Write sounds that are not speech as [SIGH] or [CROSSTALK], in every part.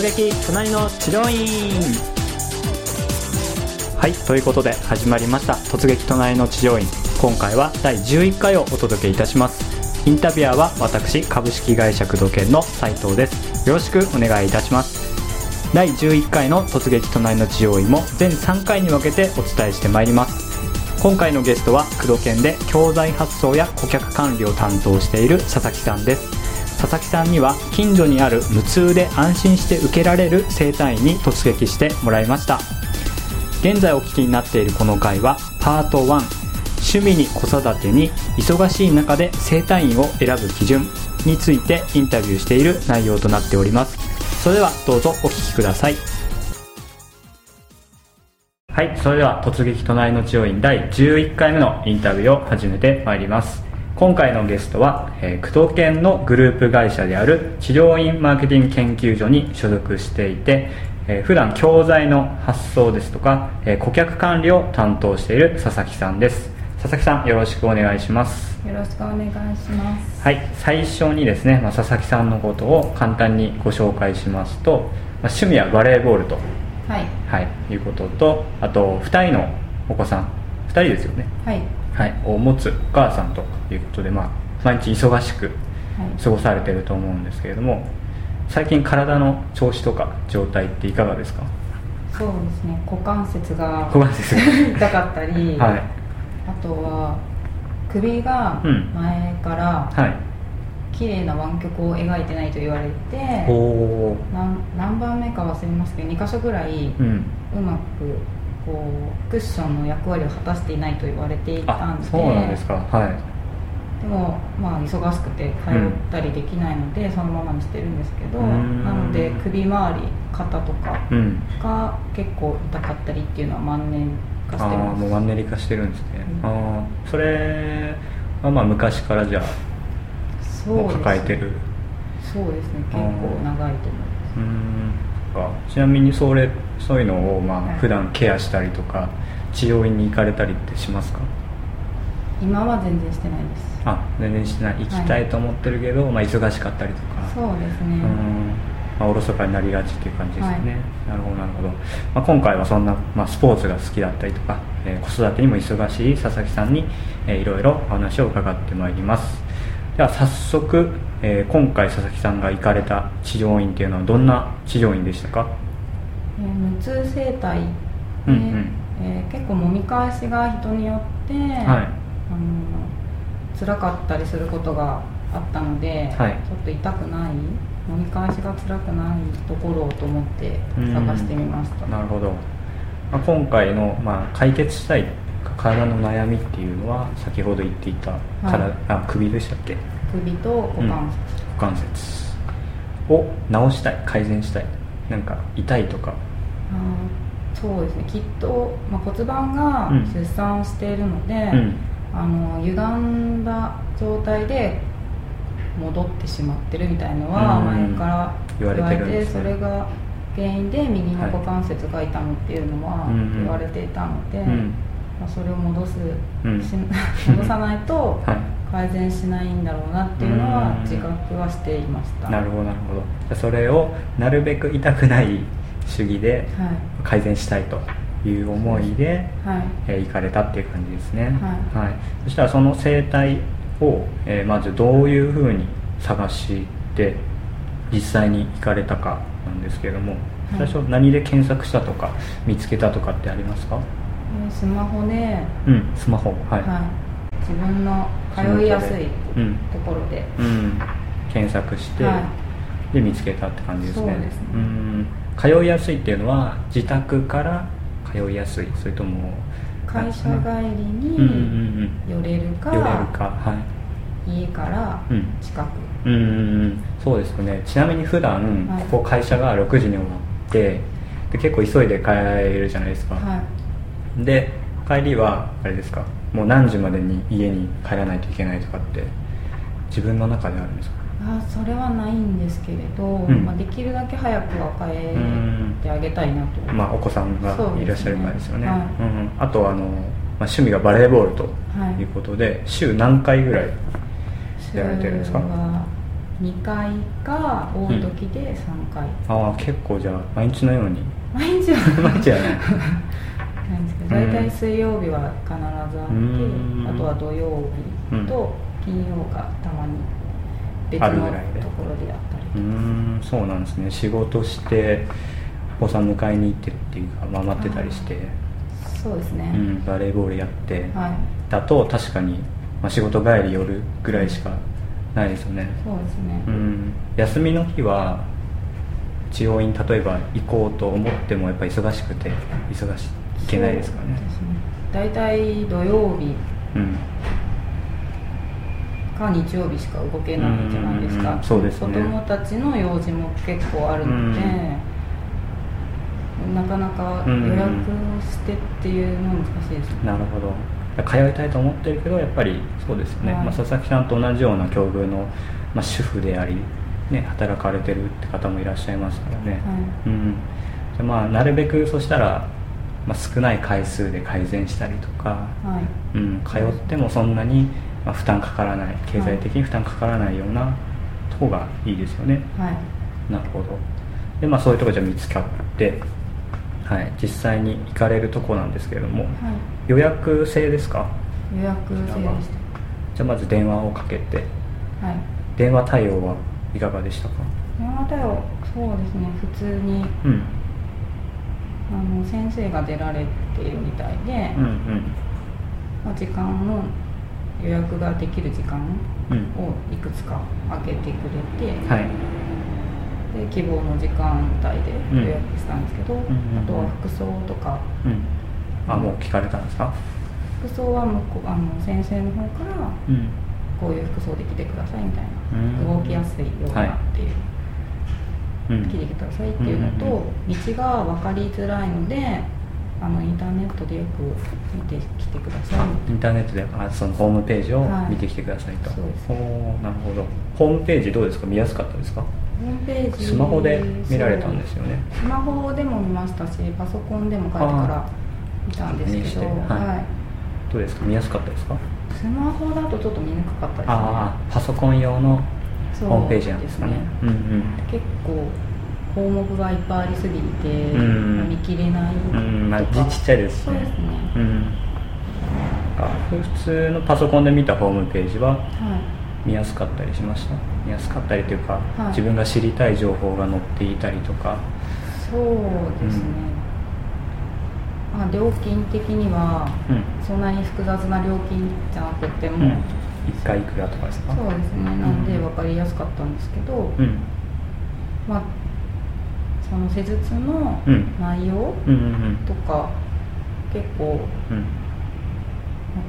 突撃隣の治療院。はいということで始まりました。突撃隣の治療院。今回は第11回をお届けいたします。インタビュアーは私株式会社工藤研の斉藤です。よろしくお願いいたします。第11回の突撃隣の治療院も全3回に分けてお伝えしてまいります。今回のゲストは工藤研で教材発送や顧客管理を担当している佐々木さんです。佐々木さんには近所にある無痛で安心して受けられる整体院に突撃してもらいました。現在お聞きになっているこの回はパート1趣味に子育てに忙しい中で整体院を選ぶ基準についてインタビューしている内容となっております。それではどうぞお聞きください。はいそれでは突撃隣の治療院第11回目のインタビューを始めてまいります。今回のゲストは、えー、工藤研のグループ会社である治療院マーケティング研究所に所属していて、えー、普段教材の発送ですとか、えー、顧客管理を担当している佐々木さんです。佐々木さんよろしくお願いします。よろしくお願いします。はい最初にですね、まあ、佐々木さんのことを簡単にご紹介しますと、まあ、趣味はバレーボールと。はい、はい、いうこととあと2人のお子さん。2人ですよね。はいはい、を持つお母さんということで、まあ、毎日忙しく過ごされてると思うんですけれども、最近体の調子とか状態っていかがですか？そうですね。股関節が股関節 [LAUGHS] 痛かったり、はい、あとは首が前から綺麗な湾曲を描いてないと言われて、何番目か忘れますけど2箇所ぐらい、うまくこうクッションの役割を果たしていないと言われていたんで。そうなんですか。はい。でもまあ忙しくて通ったりできないので、うん、そのままにしてるんですけどなので首周り肩とかが結構痛かったりっていうのは万年化してます、もうマンネリ化してるんですね、うん、あそれはまあ昔からじゃあそう抱えてる。そうですね。結構長いと思います。うんかちなみにそれそういうのをまあ普段ケアしたりとか、治療院に行かれたりってしますか？今は全然してないです。あ全然してない。行きたいと思ってるけど、はい、まあ、忙しかったりとか。そうですね。うん。まあ、おろそかになりがちっていう感じですよね、はい、なるほどなるほど、まあ、今回はそんな、まあ、スポーツが好きだったりとか、えー、子育てにも忙しい佐々木さんに、えー、いろいろお話を伺ってまいります。では早速、えー、今回佐々木さんが行かれた治療院っていうのはどんな治療院でしたか、えー、無痛整体で、うんうん、えー、結構もみ返しが人によって、はい、あの辛かったりすることがあったので、はい、ちょっと痛くないもみ返しが辛くないところをと思って探してみました、なるほど、まあ、今回の、まあ、解決したい体の悩みっていうのは先ほど言っていた、はい、あ首でしたっけ？首と股関節、うん、股関節。を治したい改善したい。なんか痛いとかあそうですね。きっと、まあ、骨盤が出産をしているので、うん、あの歪んだ状態で戻ってしまってるみたいのは前から言われて、ね、それが原因で右の股関節が痛むっていうのは言われていたので、はいうん。まあ、それを戻す、うん、戻さないと [LAUGHS] 改善しないんだろうなっていうのは自覚はしていました。なるほどなるほど。それをなるべく痛くない主義で改善したいという思いで、はい。えー、行かれたっていう感じですね、はい、はい、そしたらその生態を、えー、まずどういうふうに探して実際に行かれたかなんですけれども最初何で検索したとか見つけたとかってありますか、スマホで、うん、スマホ。はい、はい、自分の通いやすいところで、うん、うん、検索して、はい、で見つけたって感じですね。そうですね。うん通いやすいっていうのは自宅から通いやすい。それとも会社帰りに寄れるか、寄れるか。はい。家から近く。うん、うんそうですね。ちなみに普段、はい、ここ会社が6時に終わってで結構急いで帰るじゃないですか、はい、で帰りはあれですか。もう何時までに家に帰らないといけないとかって自分の中であるんですか？あそれはないんですけれど、うん、まあ、できるだけ早くは帰ってあげたいなと、まあ、お子さんがいらっしゃるからですよね、ねはい、うん、あとあの、まあ、趣味がバレーボールとい。うことで、はい、週何回ぐらいやられてるんですか？2回か多い時で3回、ああ結構じゃあ毎日のように。毎日は。[LAUGHS] 毎日はね。なんですけど大体水曜日は必ずあって、あとは土曜日と金曜がたまに別のところであったりうーんそうなんですね。仕事してお子さん迎えに行ってっていうかまあ待ってたりして、そうですね、うん、バレーボールやって、はい。だと確かに、まあ、仕事帰り夜ぐらいしかないですよね。そうですね、うん。休みの日は治療院例えば行こうと思ってもやっぱり忙しくて忙しいけないですからね。そうですね。大体土曜日うんか日曜日しか動けないじゃないですか、うんそうですね。子供たちの用事も結構あるので、なかなか予約してっていうのは難しいですね、なるほど。通いたいと思ってるけどやっぱりそうですよね、はい。まあ、佐々木さんと同じような境遇の、まあ、主婦であり、ね、働かれてるって方もいらっしゃいますからね、はい。うん。じゃあまあなるべくそしたら、まあ、少ない回数で改善したりとか、はい。うん、通ってもそんなに、まあ、負担かからない経済的に負担かからないようなとこがいいですよね。はい。なるほど。でまあそういうとこじゃ見つかって、はい、実際に行かれるとこなんですけれどもはい。予約制ですか？予約制でしじゃあまず電話をかけてたはい。電話対応はいかがでしたか？電話対応そうですね。普通にうん。あの先生が出られているみたいで、うんうん。まあ時間も予約ができる時間うん。をいくつか空けてくれて、はい。で希望の時間帯でうん。予約したんですけど、んうんうん。あとは服装とか。うん。あもう聞かれたんですか？服装は向こうあの先生の方からうん。こういう服装で着てくださいみたいうん。な動きやすいようはいなっていう、うん。着てくださいっていうのと、うんうん。道が分かりづらいのであのインターネットでよく見てきてください。インターネットであそのホームページをはい。見てきてくださいと、そうです。おーなるほど。ホームページどうですか？見やすかったですか？なホームページ。スマホで見られたんですよね。スマホでも見ましたしパソコンでも書いてから見たんですけど、はい。はい。どうですか？見やすかったですか？スマホだとちょっと見にくかったですね。ああパソコン用のホームページなんですかね。うんうん。結構項目がいっぱいありすぎて、うん。見切れないとか、うん。まあ字ちっちゃいですしね。そうですね、うん。あ普通のパソコンで見たホームページははい。見やすかったりしました？見やすかったりというか、はい。自分が知りたい情報が載っていたりとか。そうですね、まあ、料金的にはうん。そんなに複雑な料金じゃなくても、うん。1回いくらとかですか？そうですね。なんでうん分かりやすかったんですけど、うん。まあその施術のうん。内容とか結構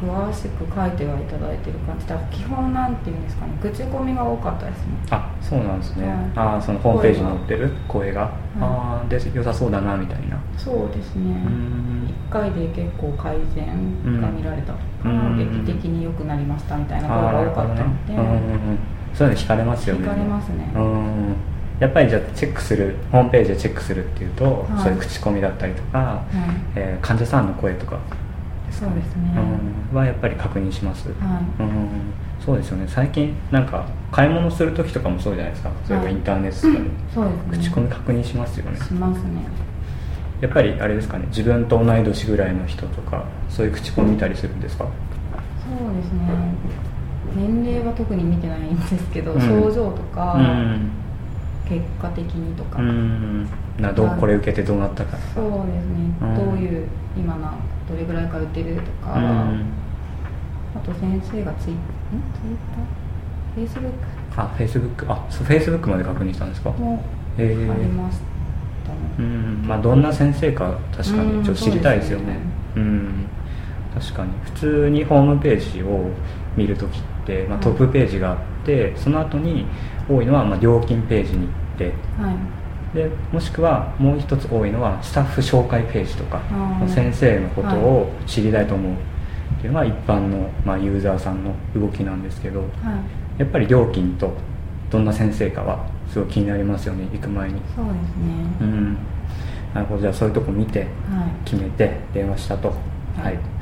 詳しく書いてはいただいてる感じ。で基本なんていうんですかね。口コミが多かったですね。あそうなんですね、はい。ああそのホームページに載ってる？声が、いああで良さそうだなみたいな。そうですね。うん。1回で結構改善が見られた。とか、うん劇的に良くなりましたみたいな声が多かったので、うんうんうん。そういうの惹かれますよね。惹かれますね。うんやっぱりじゃあチェックするホームページでチェックするっていうと、はい。そういう口コミだったりとか、はい。えー患者さんの声とかですかそうですね。うん、はやっぱり確認します、はい。うん、そうですよね。最近なんか買い物する時とかもそうじゃないですか。例えばインターネットとかで、そうですね。口コミ確認しますよね。しますね。やっぱりあれですかね。自分と同い年ぐらいの人とかそういう口コミ見たりするんですか？そうですね。年齢は特に見てないんですけど、うん。症状とか、うん結果的にとか、うん。などうこれ受けてどうなったかそうですね、うん。どういう今などれぐらい通ってるとか、うん。あと先生がツイん？ツイッター？フェイスブッあフェイスブックあそうフェイスブックまで確認したんですか？クもありましたね、うん。まあどんな先生か確かうん。にちょっと知りたいですよね。うん。確かに。普通にホームページを見るときって、まあ、トップページがあってその後に多いのはまあ料金ページに行ってはい。でもしくはもう一つ多いのはスタッフ紹介ページとか先生のことを知りたいと思う。っていうのが一般の、まあ、ユーザーさんの動きなんですけどはい。やっぱり料金とどんな先生かはすごい気になりますよね行く前に。そうですね、うん。なるほど。じゃあそういうとこ見てはい。決めて電話したと。はい